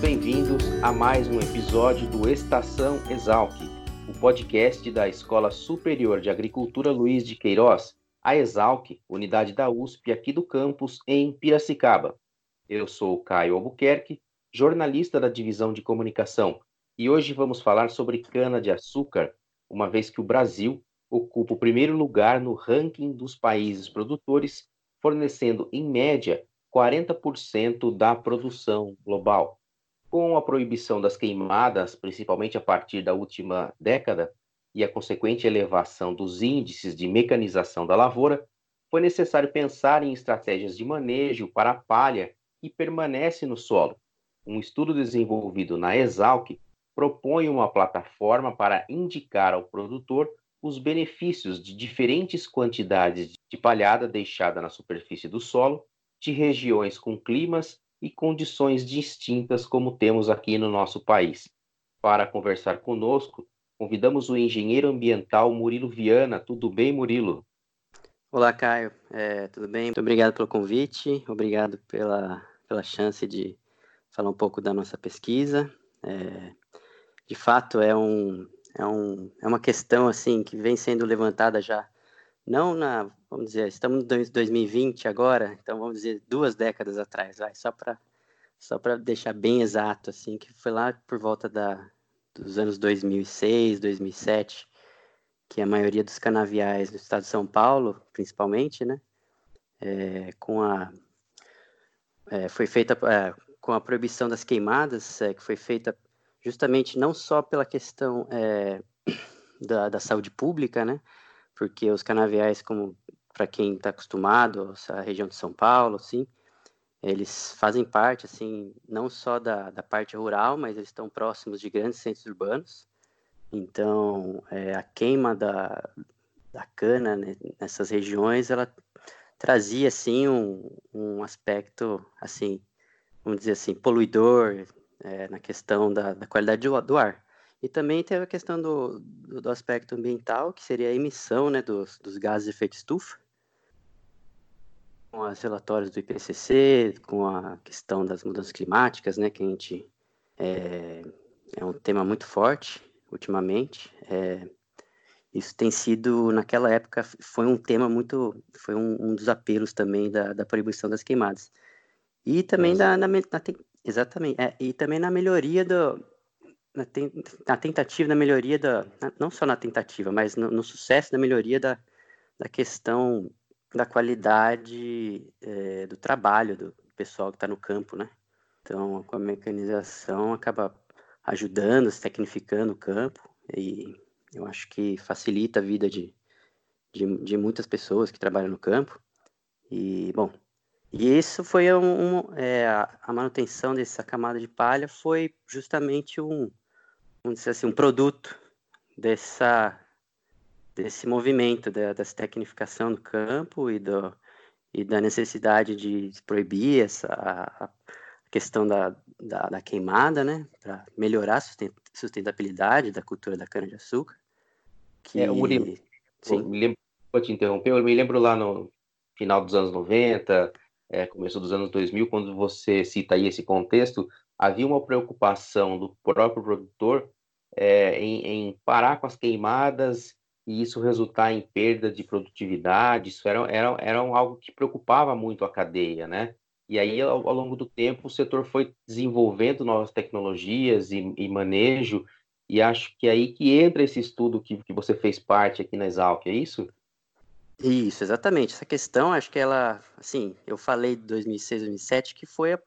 bem-vindos a mais um episódio do Estação Exalc, o podcast da Escola Superior de Agricultura Luiz de Queiroz, a Exalc, unidade da USP aqui do campus em Piracicaba. Eu sou Caio Albuquerque, jornalista da divisão de comunicação, e hoje vamos falar sobre cana-de-açúcar, uma vez que o Brasil ocupa o primeiro lugar no ranking dos países produtores, fornecendo, em média, 40% da produção global. Com a proibição das queimadas, principalmente a partir da última década, e a consequente elevação dos índices de mecanização da lavoura, foi necessário pensar em estratégias de manejo para a palha que permanece no solo. Um estudo desenvolvido na Exalc propõe uma plataforma para indicar ao produtor os benefícios de diferentes quantidades de palhada deixada na superfície do solo de regiões com climas e condições distintas como temos aqui no nosso país. Para conversar conosco, convidamos o engenheiro ambiental Murilo Viana. Tudo bem, Murilo? Olá, Caio. É, tudo bem? Muito obrigado pelo convite, obrigado pela, pela chance de falar um pouco da nossa pesquisa. É, de fato, é, um, é, um, é uma questão assim que vem sendo levantada já não na, vamos dizer, estamos em 2020 agora, então vamos dizer duas décadas atrás, vai, só para só para deixar bem exato assim, que foi lá por volta da dos anos 2006, 2007, que a maioria dos canaviais no estado de São Paulo, principalmente, né, é, com a é, foi feita é, com a proibição das queimadas, é, que foi feita justamente não só pela questão é, da, da saúde pública, né, porque os canaviais, como para quem está acostumado, essa região de São Paulo, assim, eles fazem parte, assim, não só da, da parte rural, mas eles estão próximos de grandes centros urbanos. Então, é, a queima da, da cana né, nessas regiões, ela trazia, assim, um, um aspecto, assim, vamos dizer assim, poluidor é, na questão da, da qualidade do, do ar. E também teve a questão do, do, do aspecto ambiental, que seria a emissão né, dos, dos gases de efeito estufa, com os relatórios do IPCC, com a questão das mudanças climáticas, né, que a gente é, é um tema muito forte ultimamente. É, isso tem sido, naquela época, foi um tema muito, foi um, um dos apelos também da, da proibição das queimadas. E também da, na, na, exatamente, é, e também na melhoria do, na, ten, na tentativa da melhoria da, não só na tentativa, mas no, no sucesso da melhoria da, da questão da qualidade é, do trabalho do pessoal que está no campo, né? Então, com a mecanização acaba ajudando, se tecnificando o campo e eu acho que facilita a vida de, de, de muitas pessoas que trabalham no campo. E, bom, e isso foi um, um é, a manutenção dessa camada de palha foi justamente um, vamos dizer assim, um produto dessa, desse movimento da, dessa tecnificação do campo e, do, e da necessidade de proibir essa a, questão da, da, da, queimada, né, para melhorar a sustentabilidade da cultura da cana-de-açúcar. Que... É, Murilo, Sim. me lembro, vou te interromper, eu me lembro lá no final dos anos 90, é, começo dos anos 2000, quando você cita aí esse contexto, havia uma preocupação do próprio produtor é, em, em, parar com as queimadas e isso resultar em perda de produtividade, isso era, era, era algo que preocupava muito a cadeia, né? E aí, ao, ao longo do tempo, o setor foi desenvolvendo novas tecnologias e, e, manejo, e acho que é aí que entra esse estudo que, que você fez parte aqui na Exalc, é isso? Isso, exatamente. Essa questão, acho que ela, assim, eu falei de 2006, 2007, que foi a,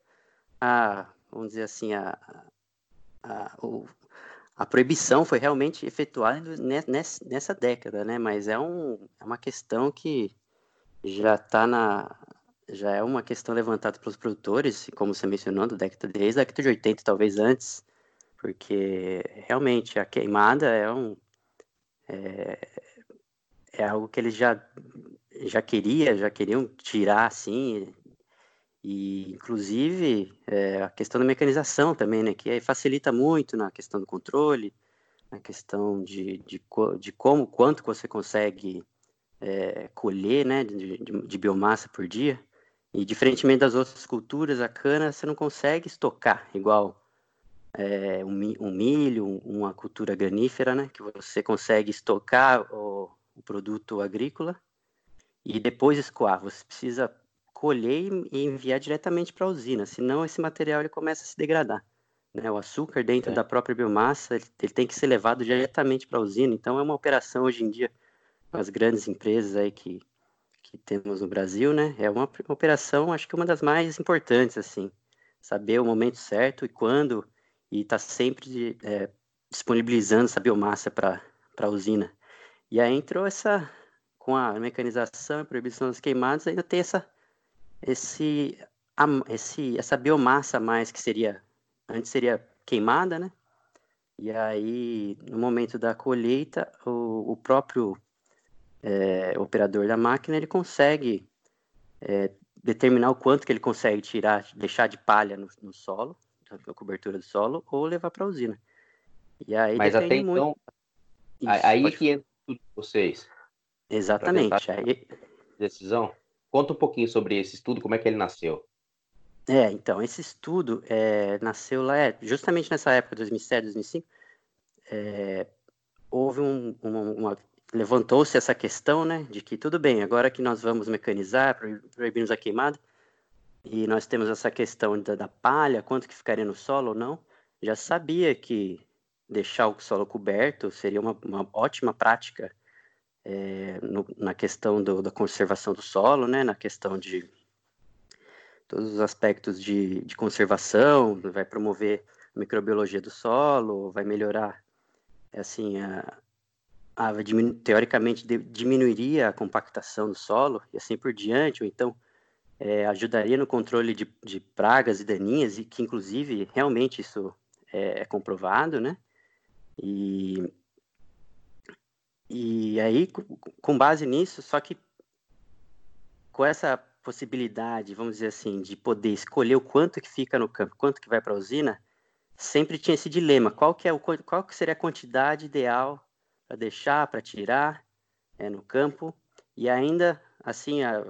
a vamos dizer assim, a, a, o, a proibição foi realmente efetuada nessa, nessa década, né? Mas é, um, é uma questão que já está na já é uma questão levantada pelos produtores, como você mencionou, da década desde a década de 80, talvez antes, porque realmente a queimada é um é, é algo que eles já já já queriam tirar assim, e inclusive é, a questão da mecanização também, né, que facilita muito na questão do controle, na questão de, de, de como, quanto você consegue é, colher, né, de, de, de, biomassa por dia. E diferentemente das outras culturas, a cana você não consegue estocar igual é, um, um, milho, uma cultura granífera, né, que você consegue estocar o, o produto agrícola e depois escoar. Você precisa colher e enviar diretamente para a usina, senão esse material ele começa a se degradar. Né? O açúcar dentro é. da própria biomassa ele, ele tem que ser levado diretamente para a usina, então é uma operação hoje em dia com as grandes empresas aí que, que temos no Brasil, né? É uma, uma operação, acho que uma das mais importantes, assim, saber o momento certo e quando e estar tá sempre é, disponibilizando essa biomassa para a usina. E aí entrou essa, com a mecanização e proibição das queimadas, ainda tem essa, esse, esse, essa biomassa mais que seria, antes seria queimada, né? E aí, no momento da colheita, o, o próprio é, operador da máquina, ele consegue é, determinar o quanto que ele consegue tirar, deixar de palha no, no solo, na cobertura do solo, ou levar para a usina. E aí Mas até muito... então, Isso, aí que entra tudo vocês. Exatamente. Aí... Decisão. Conta um pouquinho sobre esse estudo, como é que ele nasceu. É, então, esse estudo é, nasceu lá, é, justamente nessa época, 2007, 2005, é, houve um, uma, uma levantou-se essa questão, né, de que tudo bem, agora que nós vamos mecanizar, proibirmos a queimada, e nós temos essa questão da, da, palha, quanto que ficaria no solo ou não, já sabia que deixar o solo coberto seria uma, uma ótima prática é, no, na questão do, da conservação do solo, né, na questão de todos os aspectos de, de conservação, vai promover a microbiologia do solo, vai melhorar assim a, a, teoricamente diminuiria a compactação do solo e assim por diante, ou então é, ajudaria no controle de, de, pragas e daninhas, e que inclusive realmente isso é, é comprovado, né? E, e aí, com base nisso, só que com essa possibilidade, vamos dizer assim, de poder escolher o quanto que fica no campo, quanto que vai para a usina, sempre tinha esse dilema, qual que, é o, qual que seria a quantidade ideal para deixar, para tirar é, no campo. E ainda, assim, a,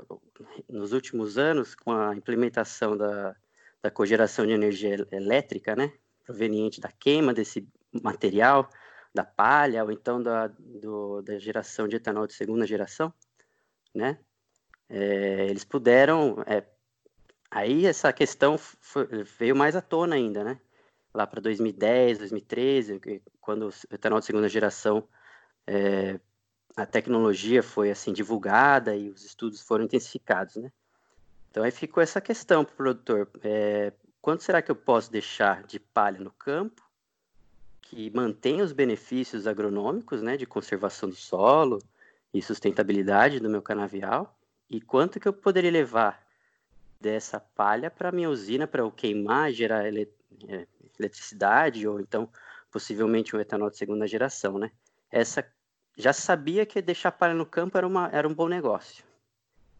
nos últimos anos, com a implementação da, da cogeração de energia elétrica, né, proveniente da queima desse material, da palha, ou então da, do, da geração de etanol de segunda geração, né, é, eles puderam. É, aí essa questão foi, veio mais à tona ainda, né? Lá para 2010, 2013, quando o etanol de segunda geração é, a tecnologia foi assim divulgada e os estudos foram intensificados, né? Então aí ficou essa questão para o produtor: é, quanto será que eu posso deixar de palha no campo que mantenha os benefícios agronômicos, né, de conservação do solo e sustentabilidade do meu canavial, e quanto que eu poderia levar dessa palha para minha usina para eu queimar, gerar ele é, eletricidade ou então possivelmente um etanol de segunda geração, né? essa já sabia que deixar palha no campo era, uma, era um bom negócio.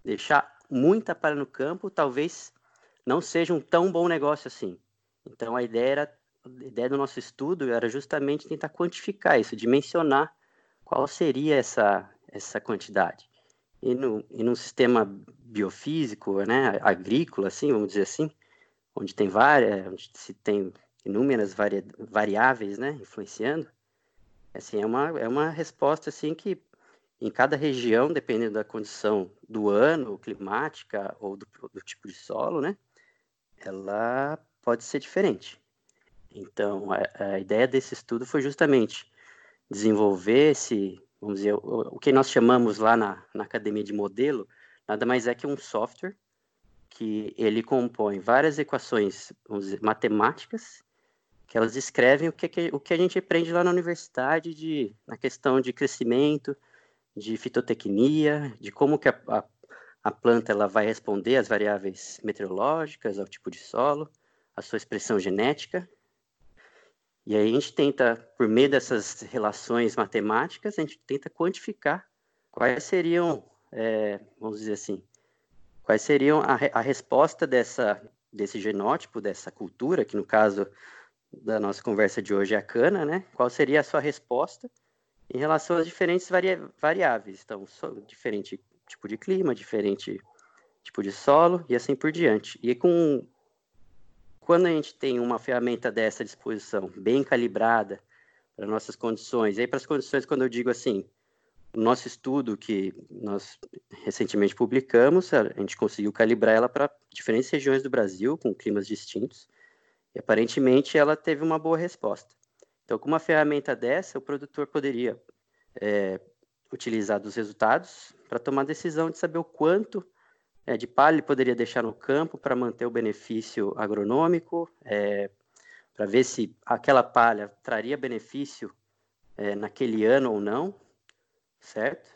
Deixar muita palha no campo talvez não seja um tão bom negócio assim. Então a ideia era a ideia do nosso estudo era justamente tentar quantificar isso, dimensionar qual seria essa essa quantidade. E no e num sistema biofísico, né, agrícola assim, vamos dizer assim, onde tem várias, onde se tem inúmeras vari, variáveis, né, influenciando, Assim, é uma, é uma resposta assim que em cada região, dependendo da condição do ano, climática ou do, do tipo de solo, né, ela pode ser diferente. Então, a, a, ideia desse estudo foi justamente desenvolver esse, vamos dizer, o, o que nós chamamos lá na, na academia de modelo, nada mais é que um software que ele compõe várias equações, dizer, matemáticas que elas descrevem o que, o que a gente aprende lá na universidade de, na questão de crescimento, de fitotecnia, de como que a, a, a planta ela vai responder às variáveis meteorológicas, ao tipo de solo, à sua expressão genética. E aí a gente tenta, por meio dessas relações matemáticas, a gente tenta quantificar quais seriam, é, vamos dizer assim, quais seriam a, a resposta dessa, desse genótipo, dessa cultura, que no caso da nossa conversa de hoje é a cana, né? Qual seria a sua resposta em relação às diferentes vari variáveis? Então, diferente tipo de clima, diferente tipo de solo e assim por diante. E com quando a gente tem uma ferramenta dessa à disposição, bem calibrada para nossas condições, e aí para as condições, quando eu digo assim, o nosso estudo que nós recentemente publicamos, a gente conseguiu calibrar ela para diferentes regiões do Brasil, com climas distintos, e aparentemente ela teve uma boa resposta. Então, com uma ferramenta dessa, o produtor poderia é, utilizar dos resultados para tomar decisão de saber o quanto é, de palha ele poderia deixar no campo para manter o benefício agronômico, é, para ver se aquela palha traria benefício é, naquele ano ou não, certo?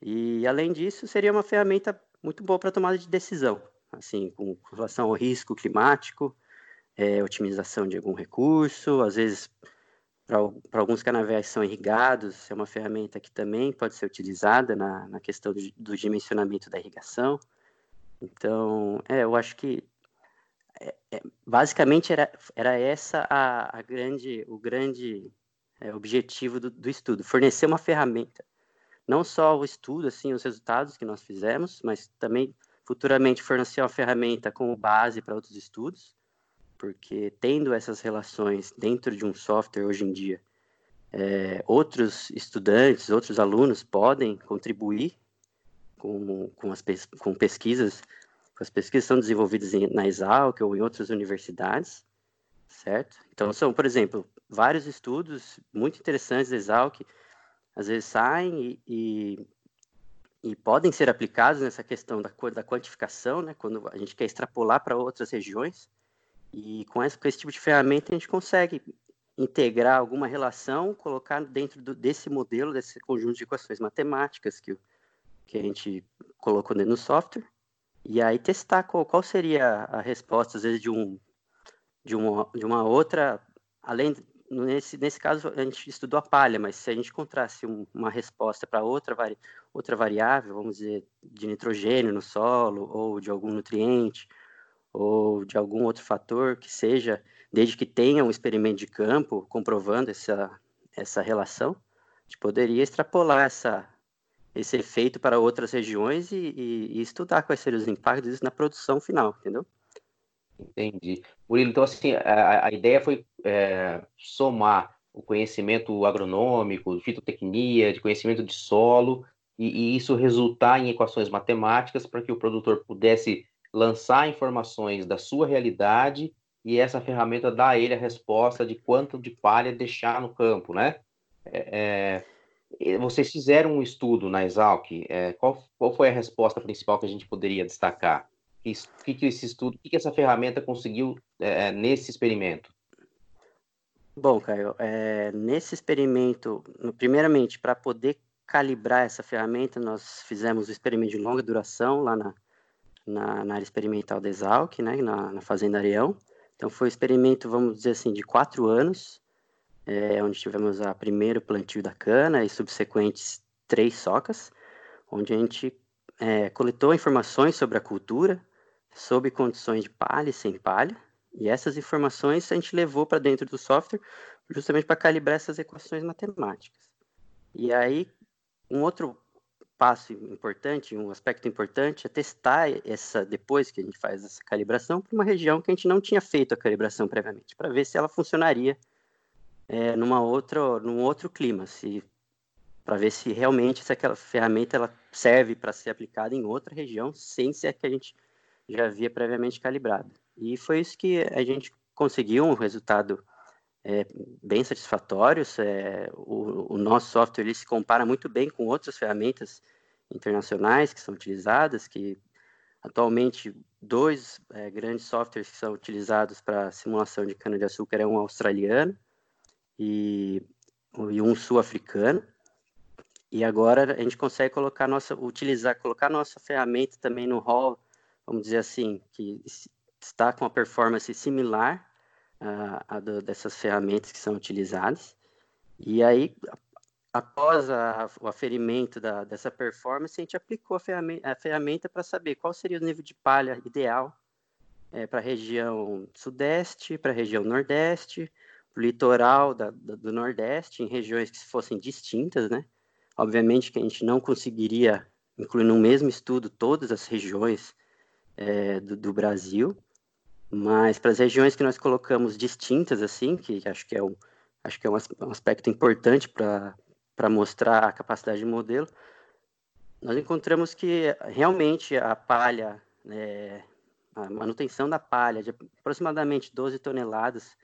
E além disso, seria uma ferramenta muito boa para tomada de decisão, assim, com relação ao risco climático, é, otimização de algum recurso, às vezes para alguns canaviais são irrigados, é uma ferramenta que também pode ser utilizada na, na questão do, do dimensionamento da irrigação. Então, é, eu acho que é, é, basicamente era, era essa a, a grande, o grande é, objetivo do, do, estudo, fornecer uma ferramenta, não só o estudo, assim, os resultados que nós fizemos, mas também futuramente fornecer uma ferramenta como base para outros estudos, porque tendo essas relações dentro de um software hoje em dia, é, outros estudantes, outros alunos podem contribuir com, com, as, com pesquisas, com as pesquisas são desenvolvidas em, na Exalc ou em outras universidades, certo? Então, são, por exemplo, vários estudos muito interessantes da Exalc, às vezes saem e, e, e, podem ser aplicados nessa questão da, da quantificação, né? Quando a gente quer extrapolar para outras regiões, e com esse, com esse tipo de ferramenta a gente consegue integrar alguma relação, colocar dentro do, desse modelo, desse conjunto de equações matemáticas que que a gente colocou dentro do software. E aí testar qual, qual seria a resposta, às vezes, de, um, de, uma, de uma outra, além, nesse, nesse caso, a gente estudou a palha, mas se a gente encontrasse um, uma resposta para outra, vari, outra variável, vamos dizer, de nitrogênio no solo, ou de algum nutriente, ou de algum outro fator que seja, desde que tenha um experimento de campo comprovando essa, essa relação, a gente poderia extrapolar essa, esse efeito para outras regiões e, e, e estudar quais seriam os impactos disso na produção final, entendeu? Entendi. Murilo, então assim, a, a ideia foi é, somar o conhecimento agronômico, fitotecnia, de conhecimento de solo, e, e isso resultar em equações matemáticas para que o produtor pudesse lançar informações da sua realidade e essa ferramenta dá a ele a resposta de quanto de palha deixar no campo, né? É, é vocês fizeram um estudo na Exalc, é, qual, qual, foi a resposta principal que a gente poderia destacar? O que, que esse estudo, que, que essa ferramenta conseguiu é, é, nesse experimento? Bom, Caio, é, nesse experimento, primeiramente, para poder calibrar essa ferramenta, nós fizemos um experimento de longa duração lá na, na, na área experimental da Exalc, né, na, na Fazenda Areão. Então, foi um experimento, vamos dizer assim, de quatro anos, é, onde tivemos a primeiro plantio da cana e subsequentes três socas, onde a gente é, coletou informações sobre a cultura, sob condições de palha e sem palha, e essas informações a gente levou para dentro do software justamente para calibrar essas equações matemáticas. E aí, um outro passo importante, um aspecto importante é testar essa depois que a gente faz essa calibração para uma região que a gente não tinha feito a calibração previamente, para ver se ela funcionaria é, numa outra, num outro clima, se para ver se realmente se aquela ferramenta ela serve para ser aplicada em outra região, sem ser a que a gente já havia previamente calibrado. E foi isso que a gente conseguiu um resultado é, bem satisfatório. É, o, o, nosso software ele se compara muito bem com outras ferramentas internacionais que são utilizadas, que atualmente dois é, grandes softwares que são utilizados para simulação de cana-de-açúcar é um australiano e, e um sul-africano. E agora a gente consegue colocar nossa, utilizar, colocar nossa ferramenta também no hall, vamos dizer assim, que está com uma performance similar a, a do, dessas ferramentas que são utilizadas. E aí, após a, o aferimento da, dessa performance, a gente aplicou a ferramenta, ferramenta para saber qual seria o nível de palha ideal é, para a região sudeste, para a região nordeste, litoral da, da, do nordeste, em regiões que fossem distintas, né? Obviamente que a gente não conseguiria incluir no mesmo estudo todas as regiões é, do, do, Brasil, mas para as regiões que nós colocamos distintas, assim, que acho que é um, acho que é um aspecto importante para mostrar a capacidade de modelo, nós encontramos que realmente a palha, é, a manutenção da palha de aproximadamente 12 toneladas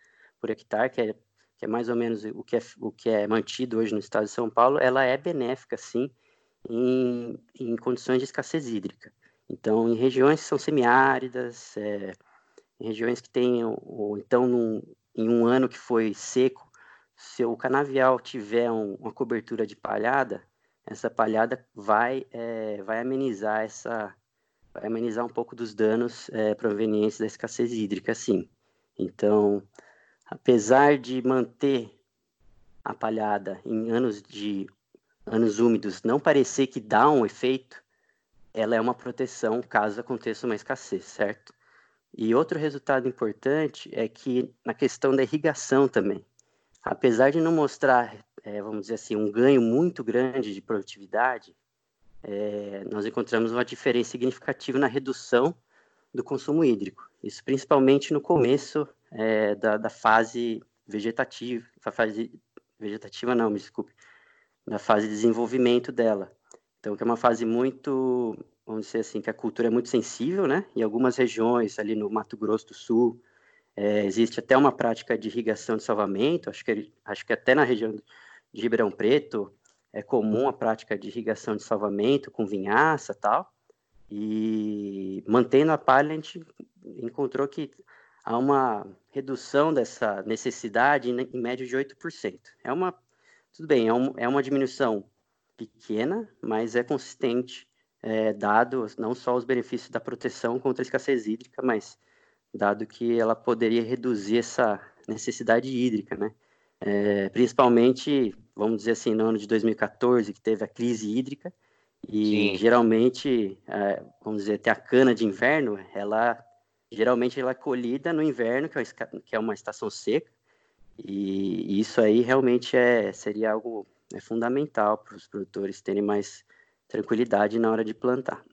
por hectare, que é, que é mais ou menos o que é, o que é mantido hoje no estado de São Paulo, ela é benéfica, sim, em, em condições de escassez hídrica. Então, em regiões que são semiáridas, é, em regiões que têm, ou então num, em um ano que foi seco, se o canavial tiver um, uma cobertura de palhada, essa palhada vai, é, vai amenizar essa vai amenizar um pouco dos danos é, provenientes da escassez hídrica, sim. Então, apesar de manter a palhada em anos de anos úmidos não parecer que dá um efeito, ela é uma proteção caso aconteça uma escassez, certo? E outro resultado importante é que na questão da irrigação também, apesar de não mostrar, é, vamos dizer assim, um ganho muito grande de produtividade, é, nós encontramos uma diferença significativa na redução do consumo hídrico. Isso principalmente no começo é, da, da, fase vegetativa, fase vegetativa não, me desculpe, na fase de desenvolvimento dela. Então, que é uma fase muito, vamos dizer assim, que a cultura é muito sensível, né? Em algumas regiões, ali no Mato Grosso do Sul, é, existe até uma prática de irrigação de salvamento, acho que, acho que até na região de Ribeirão Preto é comum a prática de irrigação de salvamento com vinhaça tal, e mantendo a palha, a gente encontrou que há uma redução dessa necessidade em média de 8%. É uma tudo bem, é, um, é uma diminuição pequena, mas é consistente, é, dado não só os benefícios da proteção contra a escassez hídrica, mas dado que ela poderia reduzir essa necessidade hídrica, né? É, principalmente, vamos dizer assim, no ano de 2014, que teve a crise hídrica, e Sim. geralmente, é, vamos dizer, até a cana de inverno, ela geralmente ela é colhida no inverno, que é, que é uma estação seca, e isso aí realmente é, seria algo é fundamental para os produtores terem mais tranquilidade na hora de plantar.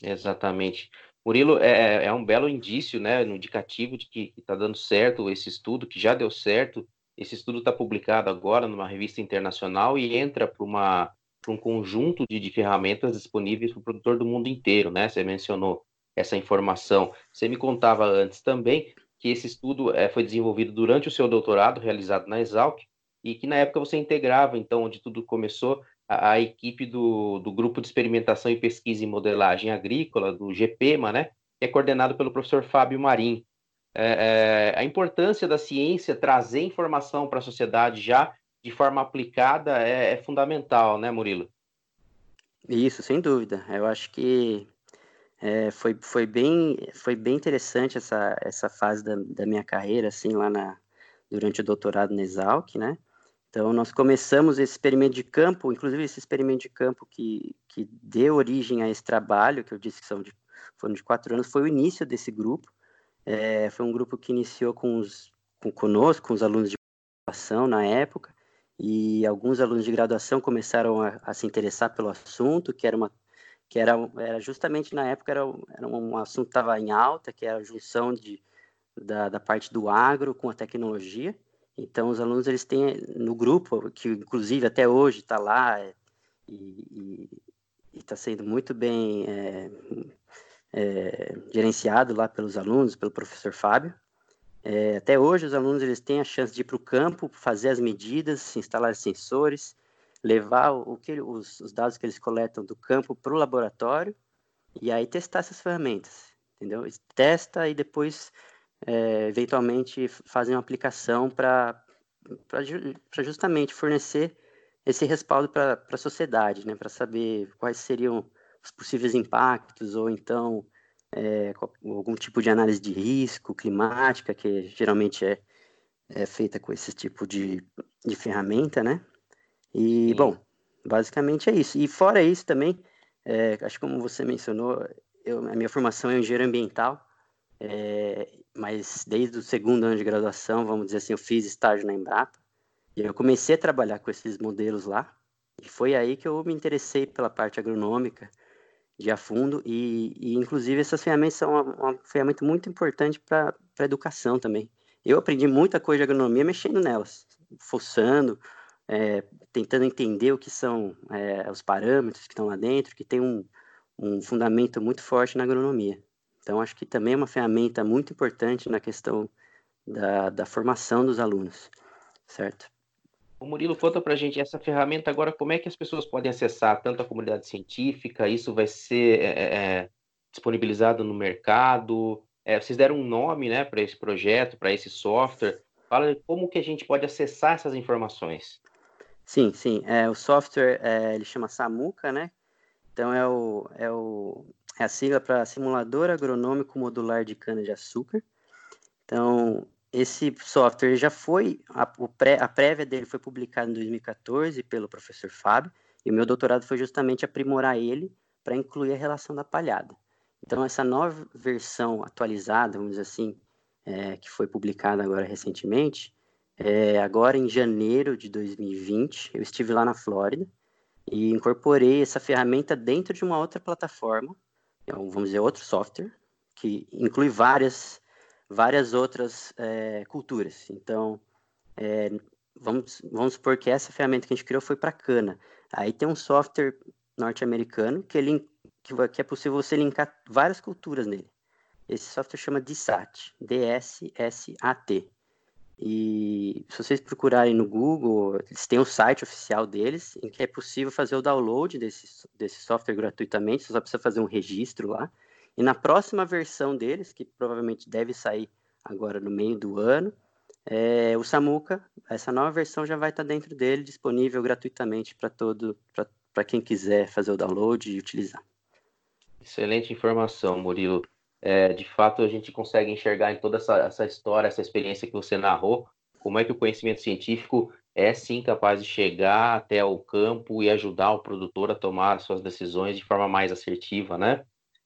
Exatamente. Murilo, é, é um belo indício, né, um indicativo de que está dando certo esse estudo, que já deu certo. Esse estudo está publicado agora numa revista internacional e entra para um conjunto de, de ferramentas disponíveis para o produtor do mundo inteiro, né? Você mencionou essa informação. Você me contava antes também que esse estudo é, foi desenvolvido durante o seu doutorado, realizado na Exalc, e que na época você integrava, então, onde tudo começou, a, a equipe do, do Grupo de Experimentação e Pesquisa em Modelagem Agrícola, do GPMA, né, que é coordenado pelo professor Fábio Marim. É, é, a importância da ciência trazer informação para a sociedade já de forma aplicada é, é fundamental, né, Murilo? Isso, sem dúvida. Eu acho que é, foi, foi, bem, foi bem interessante essa, essa fase da, da minha carreira, assim, lá na, durante o doutorado na Exalc, né? Então, nós começamos esse experimento de campo, inclusive esse experimento de campo que, que deu origem a esse trabalho, que eu disse que são de, foram de quatro anos, foi o início desse grupo. É, foi um grupo que iniciou com os, com, conosco, com os alunos de graduação na época, e alguns alunos de graduação começaram a, a se interessar pelo assunto, que era uma que era, era justamente na época era, era um assunto que estava em alta, que era a junção de, da, da parte do agro com a tecnologia. Então, os alunos eles têm no grupo, que inclusive até hoje está lá é, e está sendo muito bem é, é, gerenciado lá pelos alunos, pelo professor Fábio. É, até hoje, os alunos eles têm a chance de ir para o campo, fazer as medidas, instalar sensores, levar o que os, os dados que eles coletam do campo para o laboratório e aí testar essas ferramentas, entendeu? Testa e depois, é, eventualmente, fazem uma aplicação para justamente fornecer esse respaldo para a sociedade, né? Para saber quais seriam os possíveis impactos ou então é, algum tipo de análise de risco climática, que geralmente é, é feita com esse tipo de, de ferramenta, né? E, Sim. bom, basicamente é isso. E fora isso também, é, acho que como você mencionou, eu, a minha formação é engenheiro ambiental, é, mas desde o segundo ano de graduação, vamos dizer assim, eu fiz estágio na Embrapa, e eu comecei a trabalhar com esses modelos lá, e foi aí que eu me interessei pela parte agronômica, de a fundo, e, e inclusive essas ferramentas são uma, uma ferramenta muito importante para a educação também. Eu aprendi muita coisa de agronomia mexendo nelas, fuçando, é, tentando entender o que são é, os parâmetros que estão lá dentro, que tem um, um fundamento muito forte na agronomia. Então, acho que também é uma ferramenta muito importante na questão da, da formação dos alunos, certo? O Murilo, conta para a gente essa ferramenta agora, como é que as pessoas podem acessar tanto a comunidade científica, isso vai ser é, disponibilizado no mercado? É, vocês deram um nome né, para esse projeto, para esse software. Fala como que a gente pode acessar essas informações. Sim, sim. É, o software é, ele chama Samuca, né? Então é, o, é, o, é a sigla para Simulador Agronômico Modular de Cana-de-Açúcar. Então, esse software já foi, a, pré, a prévia dele foi publicada em 2014 pelo professor Fábio, e o meu doutorado foi justamente aprimorar ele para incluir a relação da palhada. Então, essa nova versão atualizada, vamos dizer assim, é, que foi publicada agora recentemente, é, agora em janeiro de 2020, eu estive lá na Flórida e incorporei essa ferramenta dentro de uma outra plataforma, então, vamos dizer, outro software, que inclui várias várias outras é, culturas. Então, é, vamos, vamos supor que essa ferramenta que a gente criou foi para cana. Aí tem um software norte-americano que, ele, que é possível você linkar várias culturas nele. Esse software chama DSAT, D-S-S-A-T. E se vocês procurarem no Google, eles têm o site oficial deles, em que é possível fazer o download desse, desse software gratuitamente, você só precisa fazer um registro lá. E na próxima versão deles, que provavelmente deve sair agora no meio do ano, é, o Samuca, essa nova versão já vai estar dentro dele, disponível gratuitamente para todo, para quem quiser fazer o download e utilizar. Excelente informação, Murilo. É, de fato, a gente consegue enxergar em toda essa, essa história, essa experiência que você narrou, como é que o conhecimento científico é sim capaz de chegar até o campo e ajudar o produtor a tomar suas decisões de forma mais assertiva, né?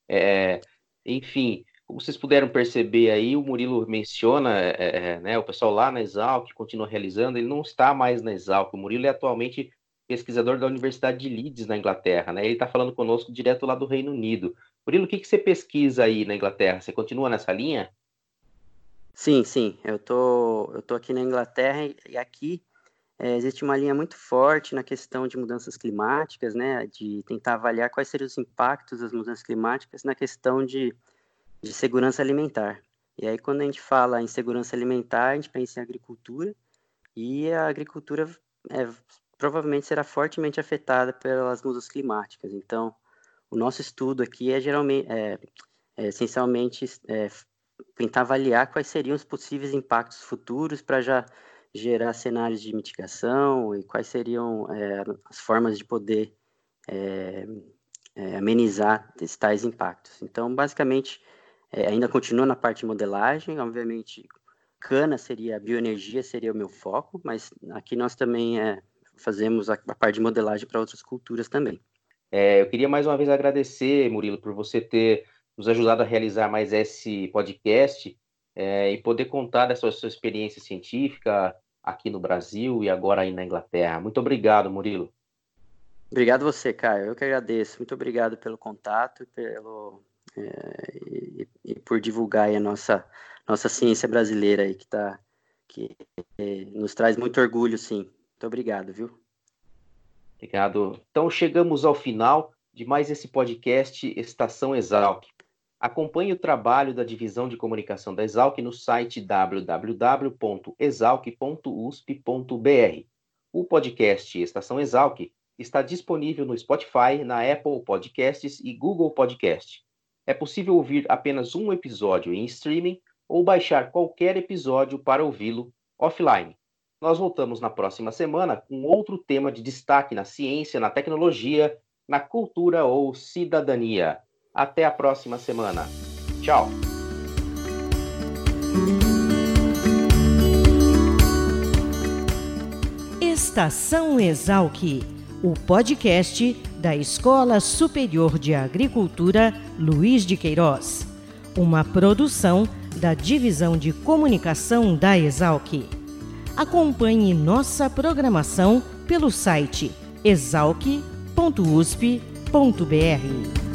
É, enfim, como vocês puderam perceber aí, o Murilo menciona, é, é, né, o pessoal lá na Exalc continua realizando, ele não está mais na Exalc, o Murilo é atualmente pesquisador da Universidade de Leeds, na Inglaterra, né, ele está falando conosco direto lá do Reino Unido. Murilo, o que, que você pesquisa aí na Inglaterra? Você continua nessa linha? Sim, sim, eu tô, eu tô aqui na Inglaterra e aqui é, existe uma linha muito forte na questão de mudanças climáticas, né, de tentar avaliar quais seriam os impactos das mudanças climáticas na questão de, de segurança alimentar. E aí, quando a gente fala em segurança alimentar, a gente pensa em agricultura, e a agricultura é, provavelmente será fortemente afetada pelas mudanças climáticas. Então, o nosso estudo aqui é geralmente, é, é essencialmente, é, tentar avaliar quais seriam os possíveis impactos futuros para já gerar cenários de mitigação e quais seriam é, as formas de poder é, é, amenizar tais impactos. Então, basicamente, ainda continua na parte de modelagem, obviamente, cana seria, bioenergia seria o meu foco, mas aqui nós também fazemos a, a, parte de modelagem para outras culturas também. Eu queria mais uma vez agradecer, Murilo, por você ter nos ajudado a realizar mais esse podcast é, e poder contar dessa sua experiência científica, aqui no Brasil e agora aí na Inglaterra. Muito obrigado, Murilo. Obrigado você, Caio. Eu que agradeço. Muito obrigado pelo contato pelo, é, e, e, por divulgar a nossa, nossa ciência brasileira aí, que, tá, que é, nos traz muito orgulho, sim. Muito obrigado, viu? Obrigado. Então chegamos ao final de mais esse podcast Estação Exalc. Acompanhe o trabalho da Divisão de Comunicação da Exalc no site www.exalc.usp.br. O podcast Estação Exalc está disponível no Spotify, na Apple Podcasts e Google Podcast. É possível ouvir apenas um episódio em streaming ou baixar qualquer episódio para ouvi-lo offline. Nós voltamos na próxima semana com outro tema de destaque na ciência, na tecnologia, na cultura ou cidadania. Até a próxima semana. Tchau! Estação Exalc, o podcast da Escola Superior de Agricultura Luiz de Queiroz, uma produção da Divisão de Comunicação da Exalc. Acompanhe nossa programação pelo site exalc.usp.br.